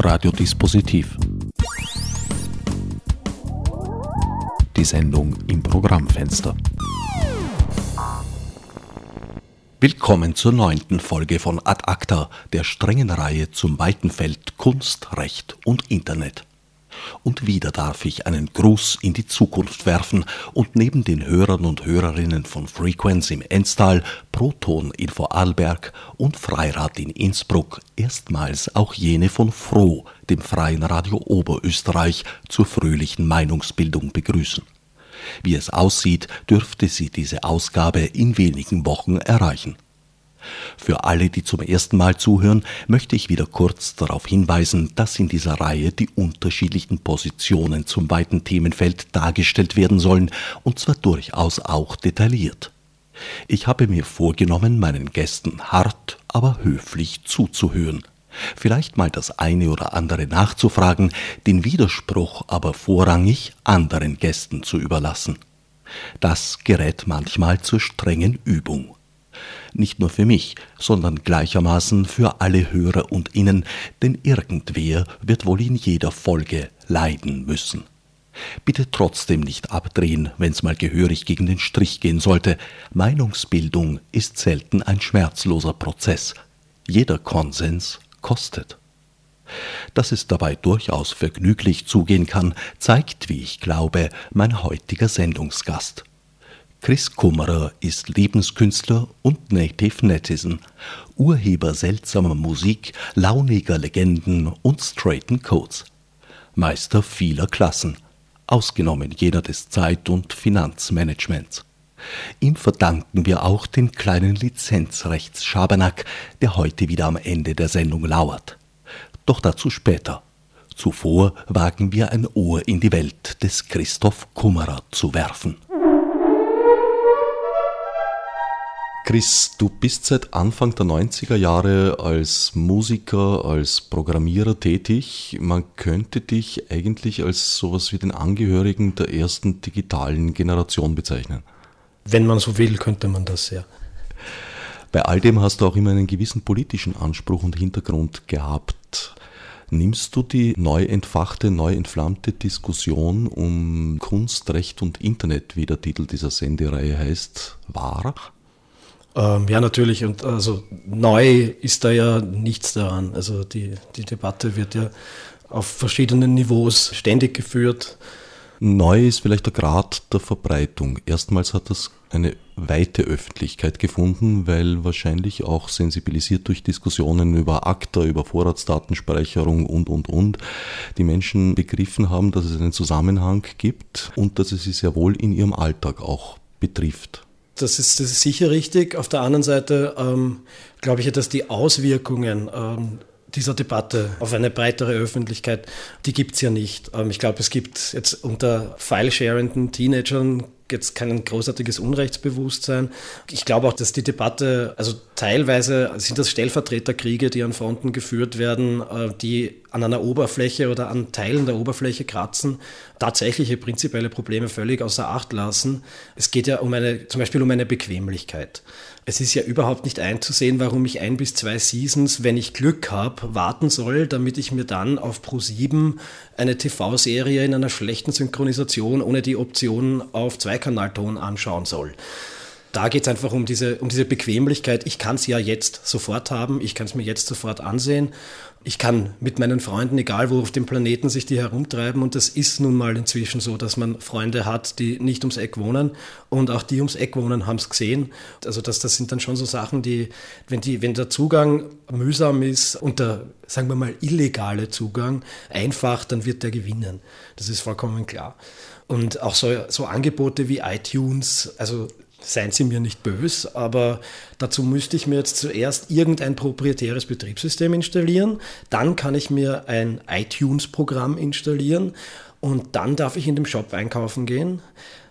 Radiodispositiv. Die Sendung im Programmfenster. Willkommen zur neunten Folge von Ad Acta, der strengen Reihe zum weiten Feld Kunst, Recht und Internet. Und wieder darf ich einen Gruß in die Zukunft werfen und neben den Hörern und Hörerinnen von Frequenz im Enstal, Proton in Vorarlberg und Freirad in Innsbruck erstmals auch jene von Froh, dem Freien Radio Oberösterreich, zur fröhlichen Meinungsbildung begrüßen. Wie es aussieht, dürfte sie diese Ausgabe in wenigen Wochen erreichen. Für alle, die zum ersten Mal zuhören, möchte ich wieder kurz darauf hinweisen, dass in dieser Reihe die unterschiedlichen Positionen zum weiten Themenfeld dargestellt werden sollen, und zwar durchaus auch detailliert. Ich habe mir vorgenommen, meinen Gästen hart, aber höflich zuzuhören. Vielleicht mal das eine oder andere nachzufragen, den Widerspruch aber vorrangig anderen Gästen zu überlassen. Das gerät manchmal zur strengen Übung nicht nur für mich, sondern gleichermaßen für alle Hörer und Innen, denn irgendwer wird wohl in jeder Folge leiden müssen. Bitte trotzdem nicht abdrehen, wenn's mal gehörig gegen den Strich gehen sollte. Meinungsbildung ist selten ein schmerzloser Prozess. Jeder Konsens kostet. Dass es dabei durchaus vergnüglich zugehen kann, zeigt, wie ich glaube, mein heutiger Sendungsgast. Chris Kummerer ist Lebenskünstler und Native Netizen, Urheber seltsamer Musik, launiger Legenden und straighten Codes. Meister vieler Klassen, ausgenommen jener des Zeit- und Finanzmanagements. Ihm verdanken wir auch den kleinen Lizenzrechtsschabernack, der heute wieder am Ende der Sendung lauert. Doch dazu später. Zuvor wagen wir ein Ohr in die Welt des Christoph Kummerer zu werfen. Chris, du bist seit Anfang der 90er Jahre als Musiker, als Programmierer tätig. Man könnte dich eigentlich als sowas wie den Angehörigen der ersten digitalen Generation bezeichnen. Wenn man so will, könnte man das, ja. Bei all dem hast du auch immer einen gewissen politischen Anspruch und Hintergrund gehabt. Nimmst du die neu entfachte, neu entflammte Diskussion um Kunst, Recht und Internet, wie der Titel dieser Sendereihe heißt, wahr? Ähm, ja, natürlich. Und also neu ist da ja nichts daran. Also die, die Debatte wird ja auf verschiedenen Niveaus ständig geführt. Neu ist vielleicht der Grad der Verbreitung. Erstmals hat das eine weite Öffentlichkeit gefunden, weil wahrscheinlich auch sensibilisiert durch Diskussionen über ACTA, über Vorratsdatenspeicherung und, und, und, die Menschen begriffen haben, dass es einen Zusammenhang gibt und dass es sie sehr wohl in ihrem Alltag auch betrifft. Das ist, das ist sicher richtig. Auf der anderen Seite ähm, glaube ich, dass die Auswirkungen ähm, dieser Debatte auf eine breitere Öffentlichkeit, die gibt es ja nicht. Ähm, ich glaube, es gibt jetzt unter file-sharenden Teenagern jetzt kein großartiges Unrechtsbewusstsein. Ich glaube auch, dass die Debatte, also teilweise sind das Stellvertreterkriege, die an Fronten geführt werden, äh, die an einer Oberfläche oder an Teilen der Oberfläche kratzen, tatsächliche prinzipielle Probleme völlig außer Acht lassen. Es geht ja um eine, zum Beispiel um eine Bequemlichkeit. Es ist ja überhaupt nicht einzusehen, warum ich ein bis zwei Seasons, wenn ich Glück habe, warten soll, damit ich mir dann auf Pro7 eine TV-Serie in einer schlechten Synchronisation ohne die Option auf Zweikanalton anschauen soll. Da geht es einfach um diese, um diese Bequemlichkeit. Ich kann es ja jetzt sofort haben, ich kann es mir jetzt sofort ansehen ich kann mit meinen Freunden, egal wo auf dem Planeten sich die herumtreiben, und das ist nun mal inzwischen so, dass man Freunde hat, die nicht ums Eck wohnen und auch die ums Eck wohnen haben es gesehen. Also das, das sind dann schon so Sachen, die, wenn, die, wenn der Zugang mühsam ist und der, sagen wir mal, illegale Zugang einfach, dann wird der gewinnen. Das ist vollkommen klar. Und auch so, so Angebote wie iTunes, also seien Sie mir nicht böse, aber dazu müsste ich mir jetzt zuerst irgendein proprietäres Betriebssystem installieren, dann kann ich mir ein iTunes-Programm installieren und dann darf ich in dem Shop einkaufen gehen.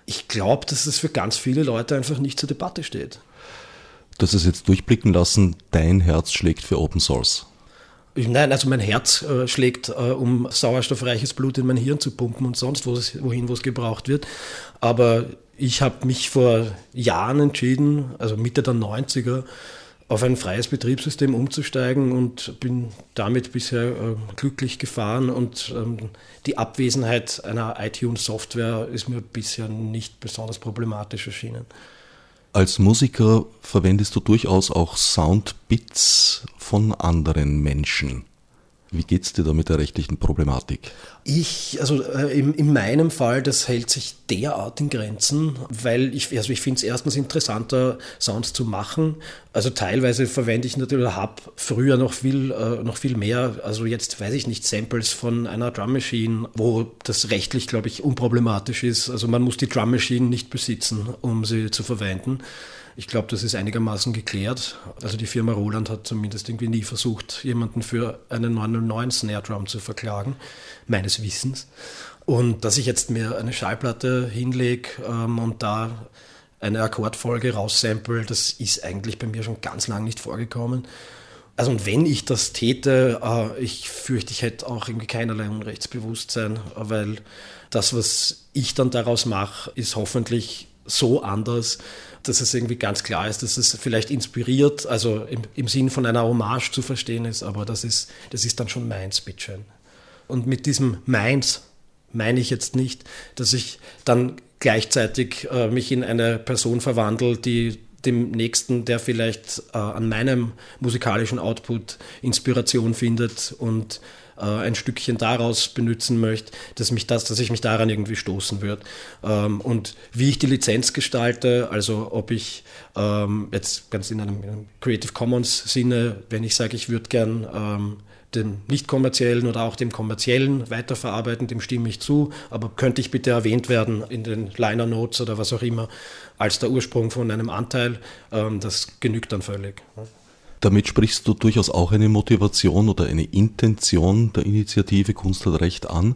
Ich glaube, dass es für ganz viele Leute einfach nicht zur Debatte steht. Das ist jetzt durchblicken lassen, dein Herz schlägt für Open Source. Nein, also mein Herz äh, schlägt, äh, um sauerstoffreiches Blut in mein Hirn zu pumpen und sonst wohin, wo es gebraucht wird. Aber ich habe mich vor Jahren entschieden, also Mitte der 90er, auf ein freies Betriebssystem umzusteigen und bin damit bisher äh, glücklich gefahren und ähm, die Abwesenheit einer iTunes-Software ist mir bisher nicht besonders problematisch erschienen. Als Musiker verwendest du durchaus auch Soundbits von anderen Menschen. Wie geht es dir da mit der rechtlichen Problematik? Ich, also äh, in, in, meinem Fall, das hält sich derart in Grenzen, weil ich, also ich finde es erstens interessanter, Sounds zu machen. Also teilweise verwende ich natürlich, habe früher noch viel, äh, noch viel mehr, also jetzt weiß ich nicht, Samples von einer Drum Machine, wo das rechtlich, glaube ich, unproblematisch ist. Also man muss die Drum Machine nicht besitzen, um sie zu verwenden. Ich glaube, das ist einigermaßen geklärt. Also die Firma Roland hat zumindest irgendwie nie versucht, jemanden für einen 909 Snare Drum zu verklagen, meines Wissens. Und dass ich jetzt mir eine Schallplatte hinlege ähm, und da eine Akkordfolge raussample, das ist eigentlich bei mir schon ganz lang nicht vorgekommen. Also und wenn ich das täte, äh, ich fürchte, ich hätte auch irgendwie keinerlei Unrechtsbewusstsein, weil das, was ich dann daraus mache, ist hoffentlich so anders, dass es irgendwie ganz klar ist, dass es vielleicht inspiriert, also im, im Sinn von einer Hommage zu verstehen ist, aber das ist, das ist dann schon meins, bitteschön. Und mit diesem meins meine ich jetzt nicht, dass ich dann gleichzeitig äh, mich in eine Person verwandle, die dem Nächsten, der vielleicht äh, an meinem musikalischen Output Inspiration findet und äh, ein Stückchen daraus benutzen möchte, dass, mich das, dass ich mich daran irgendwie stoßen würde. Ähm, und wie ich die Lizenz gestalte, also ob ich ähm, jetzt ganz in einem, in einem, Creative Commons Sinne, wenn ich sage, ich würde gern ähm, dem nicht kommerziellen oder auch dem kommerziellen weiterverarbeiten, dem stimme ich zu, aber könnte ich bitte erwähnt werden in den Liner Notes oder was auch immer als der Ursprung von einem Anteil, ähm, das genügt dann völlig. Damit sprichst du durchaus auch eine Motivation oder eine Intention der Initiative Kunst hat Recht an,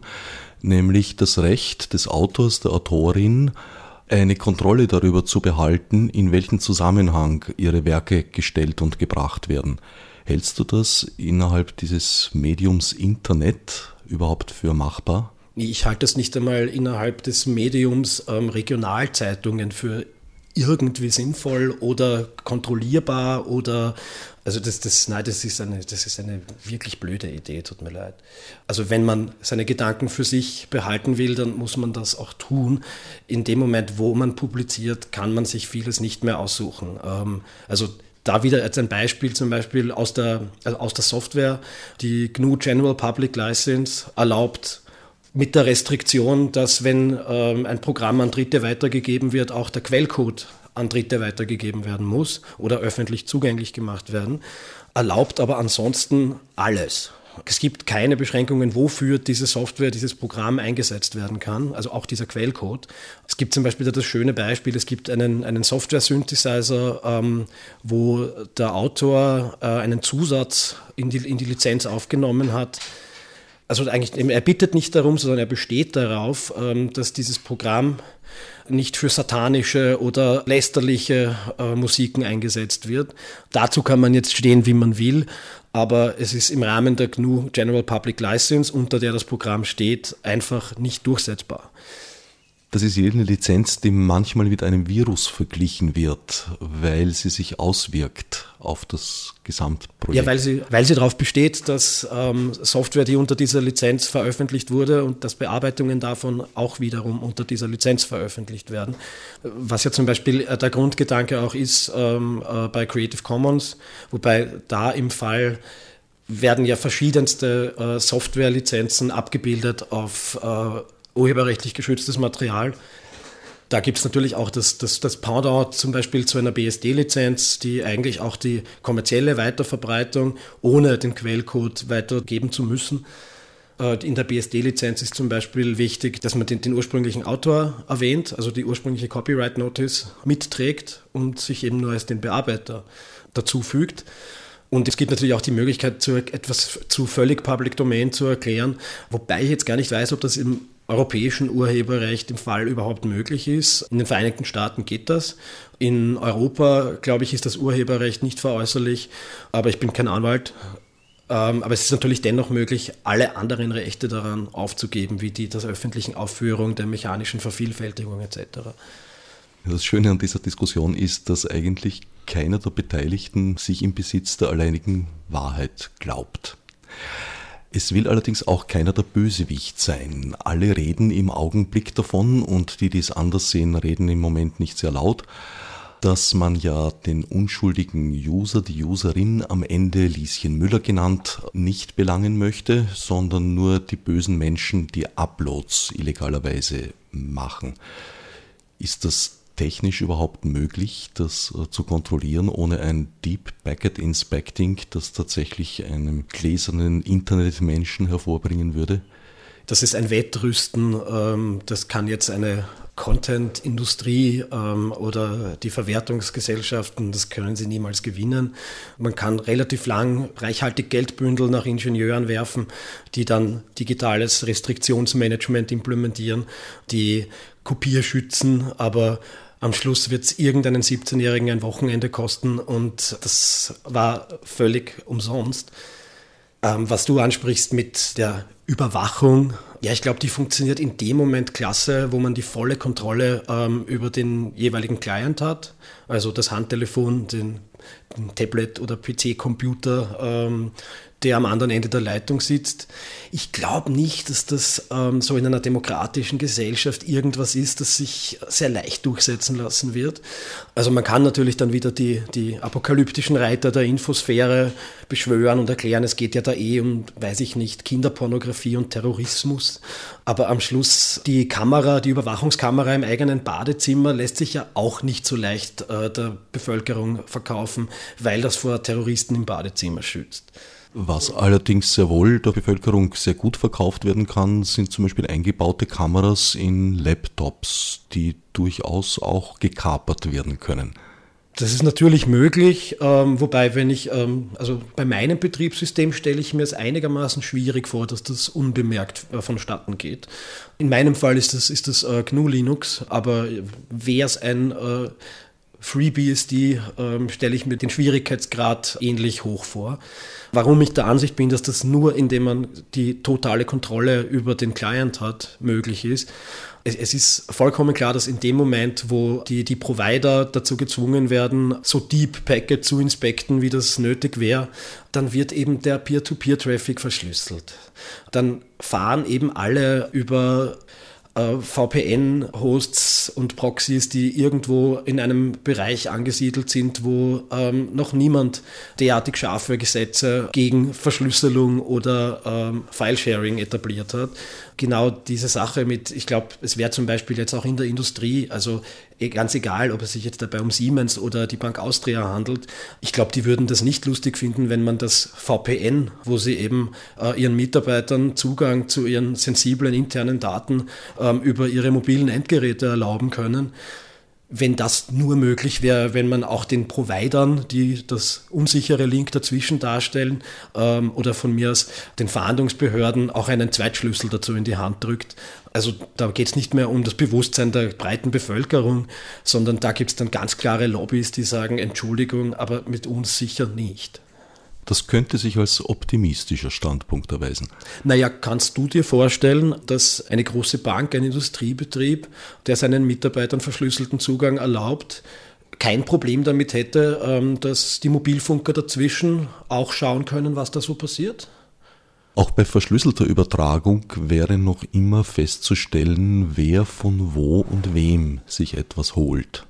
nämlich das Recht des Autors, der Autorin, eine Kontrolle darüber zu behalten, in welchen Zusammenhang ihre Werke gestellt und gebracht werden. Hältst du das innerhalb dieses Mediums Internet überhaupt für machbar? Ich halte das nicht einmal innerhalb des Mediums ähm, Regionalzeitungen für irgendwie sinnvoll oder kontrollierbar oder also das, das, nein, das ist, eine, das ist eine wirklich blöde Idee, tut mir leid. Also wenn man seine Gedanken für sich behalten will, dann muss man das auch tun. In dem Moment, wo man publiziert, kann man sich vieles nicht mehr aussuchen. Ähm, also da wieder als ein Beispiel zum Beispiel aus der, also aus der Software, die GNU General Public License erlaubt mit der Restriktion, dass wenn ähm, ein Programm an Dritte weitergegeben wird, auch der Quellcode an Dritte weitergegeben werden muss oder öffentlich zugänglich gemacht werden, erlaubt aber ansonsten alles. Es gibt keine Beschränkungen, wofür diese Software, dieses Programm eingesetzt werden kann, also auch dieser Quellcode. Es gibt zum Beispiel das schöne Beispiel, es gibt einen, einen Software-Synthesizer, ähm, wo der Autor äh, einen Zusatz in die, in die Lizenz aufgenommen hat, also eigentlich, er bittet nicht darum, sondern er besteht darauf, ähm, dass dieses Programm nicht für satanische oder lästerliche äh, Musiken eingesetzt wird. Dazu kann man jetzt stehen, wie man will, aber es ist im Rahmen der GNU General Public License, unter der das Programm steht, einfach nicht durchsetzbar. Das ist jene Lizenz, die manchmal mit einem Virus verglichen wird, weil sie sich auswirkt auf das Gesamtprojekt. Ja, weil sie, weil sie darauf besteht, dass ähm, Software, die unter dieser Lizenz veröffentlicht wurde und dass Bearbeitungen davon auch wiederum unter dieser Lizenz veröffentlicht werden. Was ja zum Beispiel äh, der Grundgedanke auch ist ähm, äh, bei Creative Commons, wobei da im Fall werden ja verschiedenste äh, Softwarelizenzen abgebildet auf äh, urheberrechtlich geschütztes Material. Da gibt es natürlich auch das, das, das Pendant zum Beispiel zu einer BSD-Lizenz, die eigentlich auch die kommerzielle Weiterverbreitung ohne den Quellcode weitergeben zu müssen. Äh, in der BSD-Lizenz ist zum Beispiel wichtig, dass man den, den, ursprünglichen Autor erwähnt, also die ursprüngliche Copyright Notice mitträgt und sich eben nur als den Bearbeiter dazu fügt. Und es gibt natürlich auch die Möglichkeit, zu etwas zu völlig Public Domain zu erklären, wobei ich jetzt gar nicht weiß, ob das im europäischen Urheberrecht im Fall überhaupt möglich ist. In den Vereinigten Staaten geht das. In Europa, glaube ich, ist das Urheberrecht nicht veräußerlich, aber ich bin kein Anwalt. Ähm, aber es ist natürlich dennoch möglich, alle anderen Rechte daran aufzugeben, wie die der öffentlichen Aufführung, der mechanischen Vervielfältigung etc. Das Schöne an dieser Diskussion ist, dass eigentlich keiner der Beteiligten sich im Besitz der alleinigen Wahrheit glaubt. Es will allerdings auch keiner der Bösewicht sein. Alle reden im Augenblick davon und die, die es anders sehen, reden im Moment nicht sehr laut, dass man ja den unschuldigen User, die Userin am Ende Lieschen Müller genannt, nicht belangen möchte, sondern nur die bösen Menschen, die Uploads illegalerweise machen. Ist das technisch überhaupt möglich, das äh, zu kontrollieren, ohne ein Deep Packet Inspecting, das tatsächlich einen gläsernen Internetmenschen hervorbringen würde? Das ist ein Wettrüsten, ähm, das kann jetzt eine Content-Industrie ähm, oder die Verwertungsgesellschaften, das können sie niemals gewinnen. Man kann relativ lang reichhaltig Geldbündel nach Ingenieuren werfen, die dann digitales Restriktionsmanagement implementieren, die Kopierschützen, aber am Schluss wird es irgendeinen 17-Jährigen ein Wochenende kosten und das war völlig umsonst. Ähm, was du ansprichst mit der Überwachung, ja, ich glaube, die funktioniert in dem Moment klasse, wo man die volle Kontrolle ähm, über den jeweiligen Client hat, also das Handtelefon, den, den Tablet oder PC-Computer, ähm, der am anderen Ende der Leitung sitzt. Ich glaube nicht, dass das ähm, so in einer demokratischen Gesellschaft irgendwas ist, das sich sehr leicht durchsetzen lassen wird. Also man kann natürlich dann wieder die, die apokalyptischen Reiter der Infosphäre beschwören und erklären, es geht ja da eh um, weiß ich nicht, Kinderpornografie und Terrorismus. Aber am Schluss die Kamera, die Überwachungskamera im eigenen Badezimmer lässt sich ja auch nicht so leicht äh, der Bevölkerung verkaufen, weil das vor Terroristen im Badezimmer schützt. Was allerdings sehr wohl der Bevölkerung sehr gut verkauft werden kann, sind zum Beispiel eingebaute Kameras in Laptops, die durchaus auch gekapert werden können. Das ist natürlich möglich, ähm, wobei wenn ich, ähm, also bei meinem Betriebssystem stelle ich mir es einigermaßen schwierig vor, dass das unbemerkt äh, vonstatten geht. In meinem Fall ist das, ist das äh, GNU Linux, aber wäre es ein äh, FreeBSD, ähm, stelle ich mir den Schwierigkeitsgrad ähnlich hoch vor. Warum ich der Ansicht bin, dass das nur, indem man die totale Kontrolle über den Client hat, möglich ist. Es, ist vollkommen klar, dass in dem Moment, wo die, die Provider dazu gezwungen werden, so Deep Packet zu inspekten, wie das nötig wäre, dann wird eben der Peer-to-Peer-Traffic verschlüsselt. Dann fahren eben alle über äh, VPN-Hosts und Proxys, die irgendwo in einem Bereich angesiedelt sind, wo ähm, noch niemand derartig scharfe Gesetze gegen Verschlüsselung oder ähm, File-Sharing etabliert hat genau diese Sache mit, ich glaube, es wäre zum Beispiel jetzt auch in der Industrie, also eh, ganz egal, ob es sich jetzt dabei um Siemens oder die Bank Austria handelt, ich glaube, die würden das nicht lustig finden, wenn man das VPN, wo sie eben äh, ihren Mitarbeitern Zugang zu ihren sensiblen internen Daten ähm, über ihre mobilen Endgeräte erlauben können, wenn das nur möglich wäre, wenn man auch den Providern, die das unsichere Link dazwischen darstellen, ähm, oder von mir aus den Verhandlungsbehörden auch einen Zweitschlüssel dazu in die Hand drückt. Also da geht es nicht mehr um das Bewusstsein der breiten Bevölkerung, sondern da gibt es dann ganz klare Lobbys, die sagen, Entschuldigung, aber mit uns sicher nicht. Das könnte sich als optimistischer Standpunkt erweisen. Naja, kannst du dir vorstellen, dass eine große Bank, ein Industriebetrieb, der seinen Mitarbeitern verschlüsselten Zugang erlaubt, kein Problem damit hätte, ähm, dass die Mobilfunker dazwischen auch schauen können, was da so passiert? Auch bei verschlüsselter Übertragung wäre noch immer festzustellen, wer von wo und wem sich etwas holt.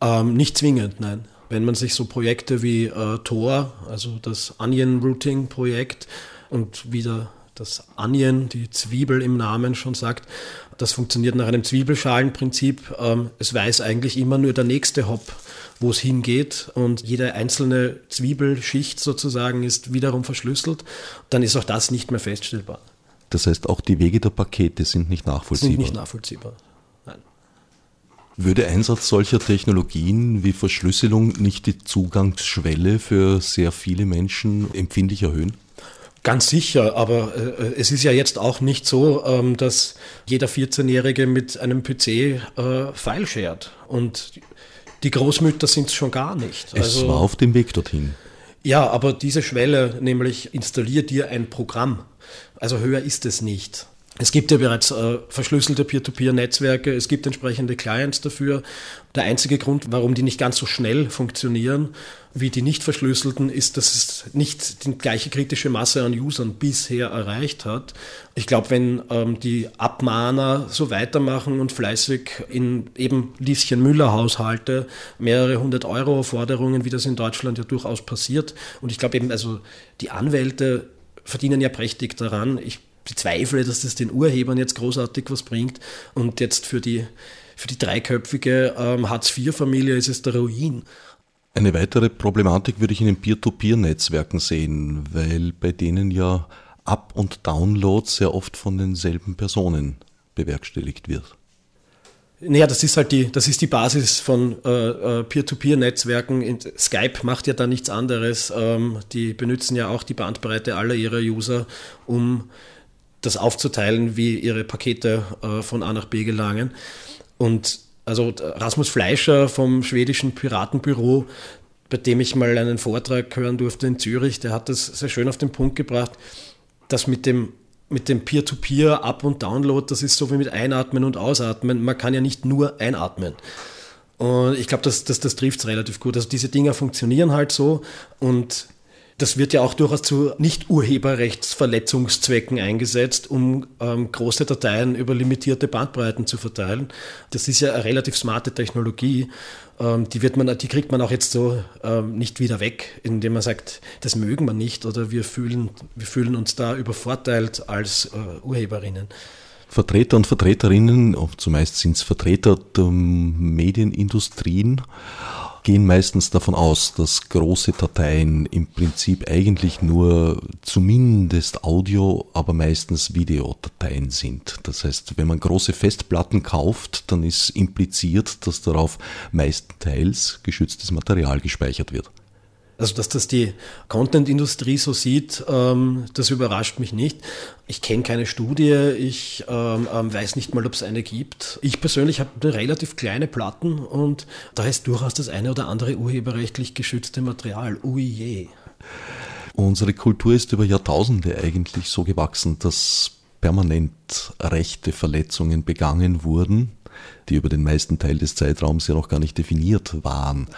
Ähm, nicht zwingend, nein. Wenn man sich so Projekte wie äh, Tor, also das Onion Routing Projekt und wieder das Onion, die Zwiebel im Namen schon sagt, das funktioniert nach einem Zwiebelschalenprinzip. Ähm, es weiß eigentlich immer nur der nächste Hop, wo es hingeht und jede einzelne Zwiebelschicht sozusagen ist wiederum verschlüsselt. Dann ist auch das nicht mehr feststellbar. Das heißt, auch die Wege der Pakete sind nicht nachvollziehbar. Sind nicht nachvollziehbar. Würde Einsatz solcher Technologien wie Verschlüsselung nicht die Zugangsschwelle für sehr viele Menschen empfindlich erhöhen? Ganz sicher, aber äh, es ist ja jetzt auch nicht so, ähm, dass jeder 14-Jährige mit einem PC äh, File shared. Und die Großmütter sind es schon gar nicht. Es also, war auf dem Weg dorthin. Ja, aber diese Schwelle, nämlich installier dir ein Programm, also höher ist es nicht. Es gibt ja bereits äh, verschlüsselte Peer-to-Peer-Netzwerke, es gibt entsprechende Clients dafür. Der einzige Grund, warum die nicht ganz so schnell funktionieren wie die nicht verschlüsselten, ist, dass es nicht die gleiche kritische Masse an Usern bisher erreicht hat. Ich glaube, wenn ähm, die Abmahner so weitermachen und fleißig in eben Lieschen Müller-Haushalte mehrere hundert Euro Forderungen, wie das in Deutschland ja durchaus passiert, und ich glaube eben, also die Anwälte verdienen ja prächtig daran. Ich bezweifle, dass das den Urhebern jetzt großartig was bringt. Und jetzt für die, für die dreiköpfige ähm, Hartz-IV-Familie ist es der Ruin. Eine weitere Problematik würde ich in den Peer-to-Peer-Netzwerken sehen, weil bei denen ja Up- und Download sehr oft von denselben Personen bewerkstelligt wird. Naja, das ist halt die, das ist die Basis von äh, äh Peer-to-Peer-Netzwerken. Skype macht ja da nichts anderes. Ähm, die benutzen ja auch die Bandbreite aller ihrer User, um das aufzuteilen, wie ihre Pakete äh, von A nach B gelangen. Und also Rasmus Fleischer vom schwedischen Piratenbüro, bei dem ich mal einen Vortrag hören durfte in Zürich, der hat das sehr schön auf den Punkt gebracht, dass mit dem mit dem Peer-to-Peer Up- und Download, das ist so wie mit Einatmen und Ausatmen. Man kann ja nicht nur einatmen. Und ich glaube, das, das, das trifft es relativ gut. Also diese Dinger funktionieren halt so und das wird ja auch durchaus zu Nicht-Urheberrechtsverletzungszwecken eingesetzt, um ähm, große Dateien über limitierte Bandbreiten zu verteilen. Das ist ja eine relativ smarte Technologie. Ähm, die, wird man, die kriegt man auch jetzt so ähm, nicht wieder weg, indem man sagt, das mögen wir nicht oder wir fühlen, wir fühlen uns da übervorteilt als äh, Urheberinnen. Vertreter und Vertreterinnen, zumeist sind es Vertreter der Medienindustrien, gehen meistens davon aus, dass große Dateien im Prinzip eigentlich nur zumindest Audio, aber meistens Videodateien sind. Das heißt, wenn man große Festplatten kauft, dann ist impliziert, dass darauf meistenteils geschütztes Material gespeichert wird. Also, dass das die Content-Industrie so sieht, ähm, das überrascht mich nicht. Ich kenne keine Studie, ich ähm, ähm, weiß nicht mal, ob es eine gibt. Ich persönlich habe relativ kleine Platten und da ist durchaus das eine oder andere urheberrechtlich geschützte Material. Ui je. Unsere Kultur ist über Jahrtausende eigentlich so gewachsen, dass permanent rechte Verletzungen begangen wurden die über den meisten Teil des Zeitraums ja noch gar nicht definiert waren.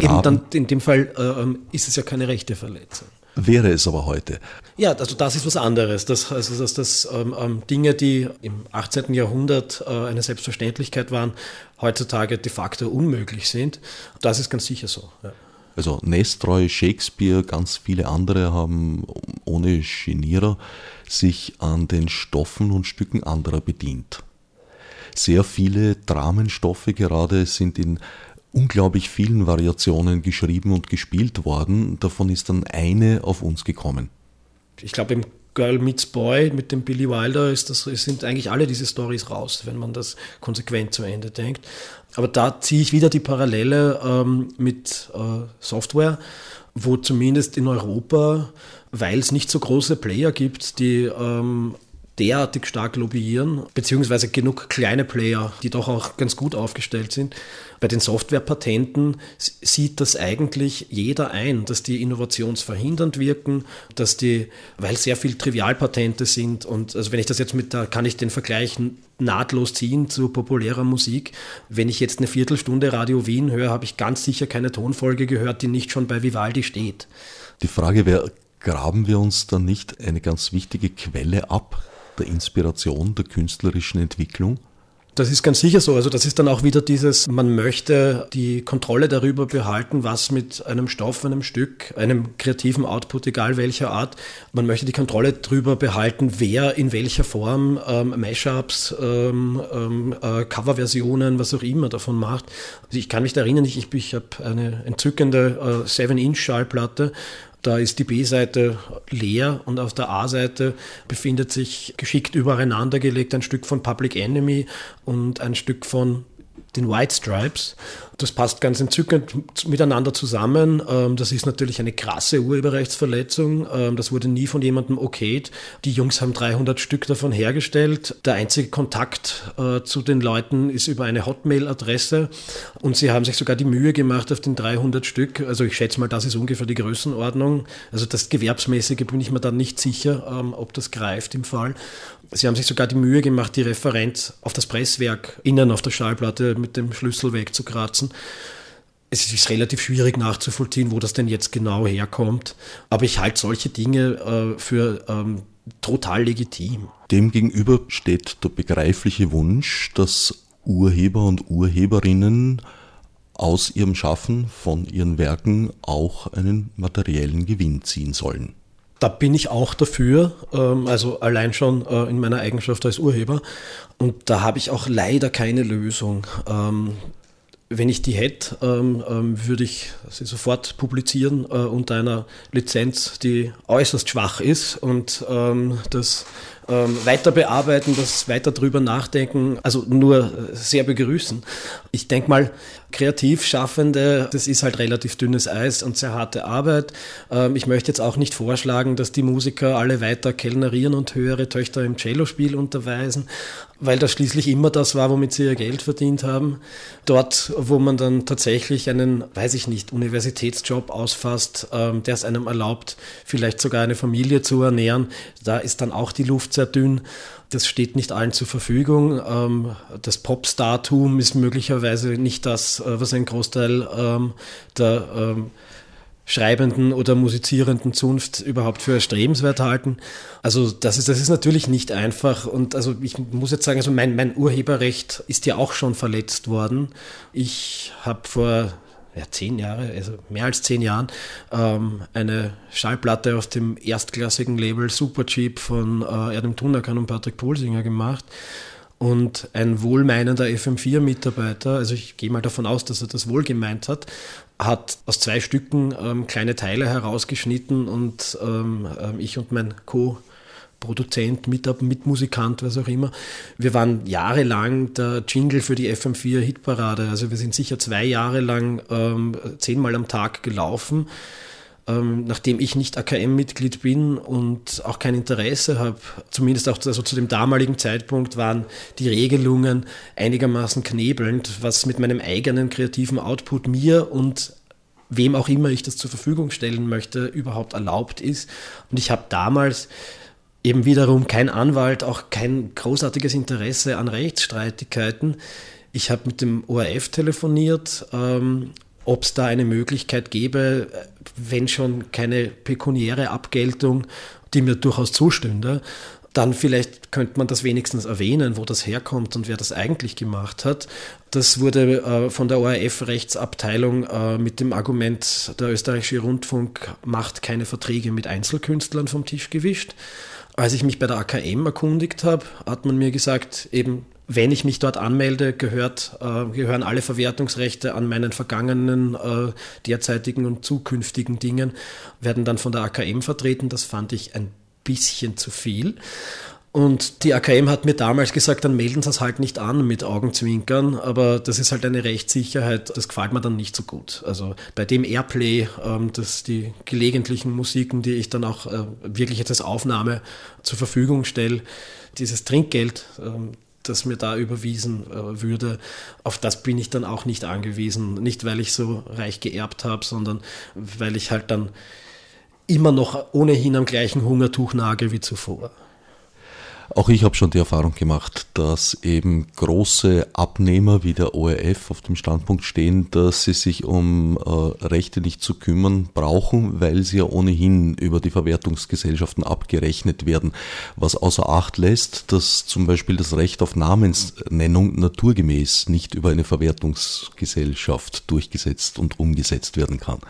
Eben dann in dem Fall äh, ist es ja keine rechte Verletzung. Wäre es aber heute. Ja, also das ist was anderes. Das, also dass das ähm, ähm Dinge, die im 18. Jahrhundert äh, eine Selbstverständlichkeit waren, heutzutage de facto unmöglich sind. Das ist ganz sicher so. Ja. Also Nestroy, Shakespeare, ganz viele andere haben ohne Genierer sich an den Stoffen und Stücken anderer bedient sehr viele Dramenstoffe gerade sind in unglaublich vielen Variationen geschrieben und gespielt worden. Davon ist dann eine auf uns gekommen. Ich glaube, im Girl Meets Boy mit dem Billy Wilder ist das, sind eigentlich alle diese Stories raus, wenn man das konsequent zu Ende denkt. Aber da ziehe ich wieder die Parallele ähm, mit äh, Software, wo zumindest in Europa, weil es nicht so große Player gibt, die ähm, derartig stark lobbyieren, beziehungsweise genug kleine Player, die doch auch ganz gut aufgestellt sind. Bei den Softwarepatenten sieht das eigentlich jeder ein, dass die innovationsverhindernd wirken, dass die, weil sehr viel Trivialpatente sind und also wenn ich das jetzt mit, da kann ich den Vergleich nahtlos ziehen zu populärer Musik. Wenn ich jetzt eine Viertelstunde Radio Wien höre, habe ich ganz sicher keine Tonfolge gehört, die nicht schon bei Vivaldi steht. Die Frage wäre, graben wir uns dann nicht eine ganz wichtige Quelle ab, der Inspiration, der künstlerischen Entwicklung? Das ist ganz sicher so. Also das ist dann auch wieder dieses, man möchte die Kontrolle darüber behalten, was mit einem Stoff, einem Stück, einem kreativen Output, egal welcher Art, man möchte die Kontrolle darüber behalten, wer in welcher Form ähm, Mashups, ähm, ähm, äh, Coverversionen, was auch immer davon macht. Also ich kann mich da erinnern, ich, ich, habe eine entzückende äh, 7-Inch-Schallplatte da ist die B-Seite leer und auf der A-Seite befindet sich geschickt übereinander gelegt ein Stück von Public Enemy und ein Stück von den White Stripes. Das passt ganz entzückend miteinander zusammen. Ähm, das ist natürlich eine krasse Urheberrechtsverletzung. Ähm, das wurde nie von jemandem okayt. Die Jungs haben 300 Stück davon hergestellt. Der einzige Kontakt äh, zu den Leuten ist über eine Hotmail-Adresse und sie haben sich sogar die Mühe gemacht auf den 300 Stück. Also ich schätze mal, das ist ungefähr die Größenordnung. Also das Gewerbsmäßige bin ich mir dann nicht sicher, ähm, ob das greift im Fall. Sie haben sich sogar die Mühe gemacht, die Referenz auf das Presswerk innen auf der Schallplatte mit dem Schlüssel wegzukratzen. Es ist relativ schwierig nachzuvollziehen, wo das denn jetzt genau herkommt. Aber ich halte solche Dinge äh, für ähm, total legitim. Demgegenüber steht der begreifliche Wunsch, dass Urheber und Urheberinnen aus ihrem Schaffen, von ihren Werken auch einen materiellen Gewinn ziehen sollen. Da bin ich auch dafür, ähm, also allein schon äh, in meiner Eigenschaft als Urheber. Und da habe ich auch leider keine Lösung. Ähm, wenn ich die hätte, ähm, würde ich sie sofort publizieren äh, unter einer Lizenz, die äußerst schwach ist und das weiter bearbeiten, das weiter drüber nachdenken, also nur sehr begrüßen. Ich denke mal, Kreativschaffende, das ist halt relativ dünnes Eis und sehr harte Arbeit. Ähm, ich möchte jetzt auch nicht vorschlagen, dass die Musiker alle weiter kellnerieren und höhere Töchter im Cellospiel unterweisen, weil das schließlich immer das war, womit sie ihr Geld verdient haben. Dort, wo man dann tatsächlich einen, weiß ich nicht, Universitätsjob ausfasst, ähm, der es einem erlaubt, vielleicht sogar eine Familie zu ernähren, da ist dann auch die Luft sehr dünn. Das steht nicht allen zur Verfügung. Ähm, das Popstartum ist möglicherweise nicht das, äh, was ein Großteil ähm, der ähm, schreibenden oder musizierenden Zunft überhaupt für erstrebenswert halten. Also das ist, das ist natürlich nicht einfach und also ich muss jetzt sagen, also mein, mein Urheberrecht ist ja auch schon verletzt worden. Ich habe vor ja, zehn Jahre, also mehr als zehn Jahren, ähm, eine Schallplatte auf dem erstklassigen Label Supercheap von äh, Erdem Tunakan und Patrick Polsinger gemacht. Und ein wohlmeinender FM4-Mitarbeiter, also ich gehe mal davon aus, dass er das wohl gemeint hat, hat aus zwei Stücken ähm, kleine Teile herausgeschnitten und ähm, ähm ich und mein Co- Produzent, mit, Mitmusikant, was auch immer. Wir waren jahrelang der Jingle für die FM4 Hitparade. Also wir sind sicher zwei Jahre lang ähm, zehnmal am Tag gelaufen. Ähm, nachdem ich nicht AKM-Mitglied bin und auch kein Interesse habe, zumindest auch also zu dem damaligen Zeitpunkt waren die Regelungen einigermaßen knebelnd, was mit meinem eigenen kreativen Output mir und wem auch immer ich das zur Verfügung stellen möchte, überhaupt erlaubt ist. Und ich habe damals eben wiederum kein Anwalt, auch kein großartiges Interesse an Rechtsstreitigkeiten. Ich habe mit dem ORF telefoniert, ähm, ob es da eine Möglichkeit gäbe, wenn schon keine pekuniäre Abgeltung, die mir durchaus zustünde, dann vielleicht könnte man das wenigstens erwähnen, wo das herkommt und wer das eigentlich gemacht hat. Das wurde äh, von der ORF-Rechtsabteilung äh, mit dem Argument, der österreichische Rundfunk macht keine Verträge mit Einzelkünstlern vom Tisch gewischt. Als ich mich bei der AKM erkundigt habe, hat man mir gesagt, eben wenn ich mich dort anmelde, gehört, äh, gehören alle Verwertungsrechte an meinen vergangenen, äh, derzeitigen und zukünftigen Dingen, werden dann von der AKM vertreten. Das fand ich ein bisschen zu viel. Und die AKM hat mir damals gesagt, dann melden Sie es halt nicht an mit Augenzwinkern, aber das ist halt eine Rechtssicherheit, das gefällt mir dann nicht so gut. Also bei dem Airplay, ähm, dass die gelegentlichen Musiken, die ich dann auch äh, wirklich als Aufnahme zur Verfügung stelle, dieses Trinkgeld, ähm, das mir da überwiesen äh, würde, auf das bin ich dann auch nicht angewiesen. Nicht, weil ich so reich geerbt habe, sondern weil ich halt dann immer noch ohnehin am gleichen Hungertuch nage wie zuvor. Auch ich habe schon die Erfahrung gemacht, dass eben große Abnehmer wie der ORF auf dem Standpunkt stehen, dass sie sich um äh, Rechte nicht zu kümmern brauchen, weil sie ja ohnehin über die Verwertungsgesellschaften abgerechnet werden. Was außer Acht lässt, dass zum Beispiel das Recht auf Namensnennung naturgemäß nicht über eine Verwertungsgesellschaft durchgesetzt und umgesetzt werden kann.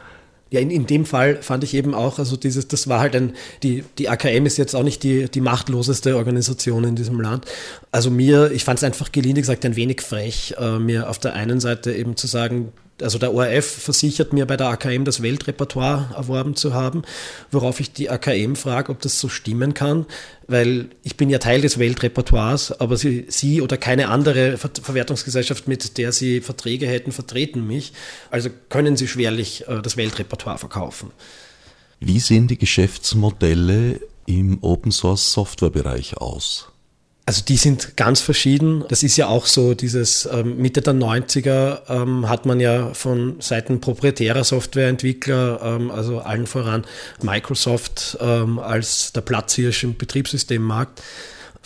Ja, in, in dem Fall fand ich eben auch, also dieses, das war halt ein, die, die AKM ist jetzt auch nicht die, die machtloseste Organisation in diesem Land. Also mir, ich fand es einfach gelinde gesagt ein wenig frech, äh, mir auf der einen Seite eben zu sagen, also der ORF versichert mir bei der AKM das Weltrepertoire erworben zu haben, worauf ich die AKM frage, ob das so stimmen kann, weil ich bin ja Teil des Weltrepertoires, aber sie, sie oder keine andere Ver Verwertungsgesellschaft, mit der sie Verträge hätten, vertreten mich. Also können sie schwerlich äh, das Weltrepertoire verkaufen. Wie sehen die Geschäftsmodelle im Open Source Software Bereich aus? Also die sind ganz verschieden. Das ist ja auch so, dieses ähm, Mitte der 90er ähm, hat man ja von Seiten proprietärer Softwareentwickler, ähm, also allen voran Microsoft ähm, als der Platzhirsch im Betriebssystemmarkt,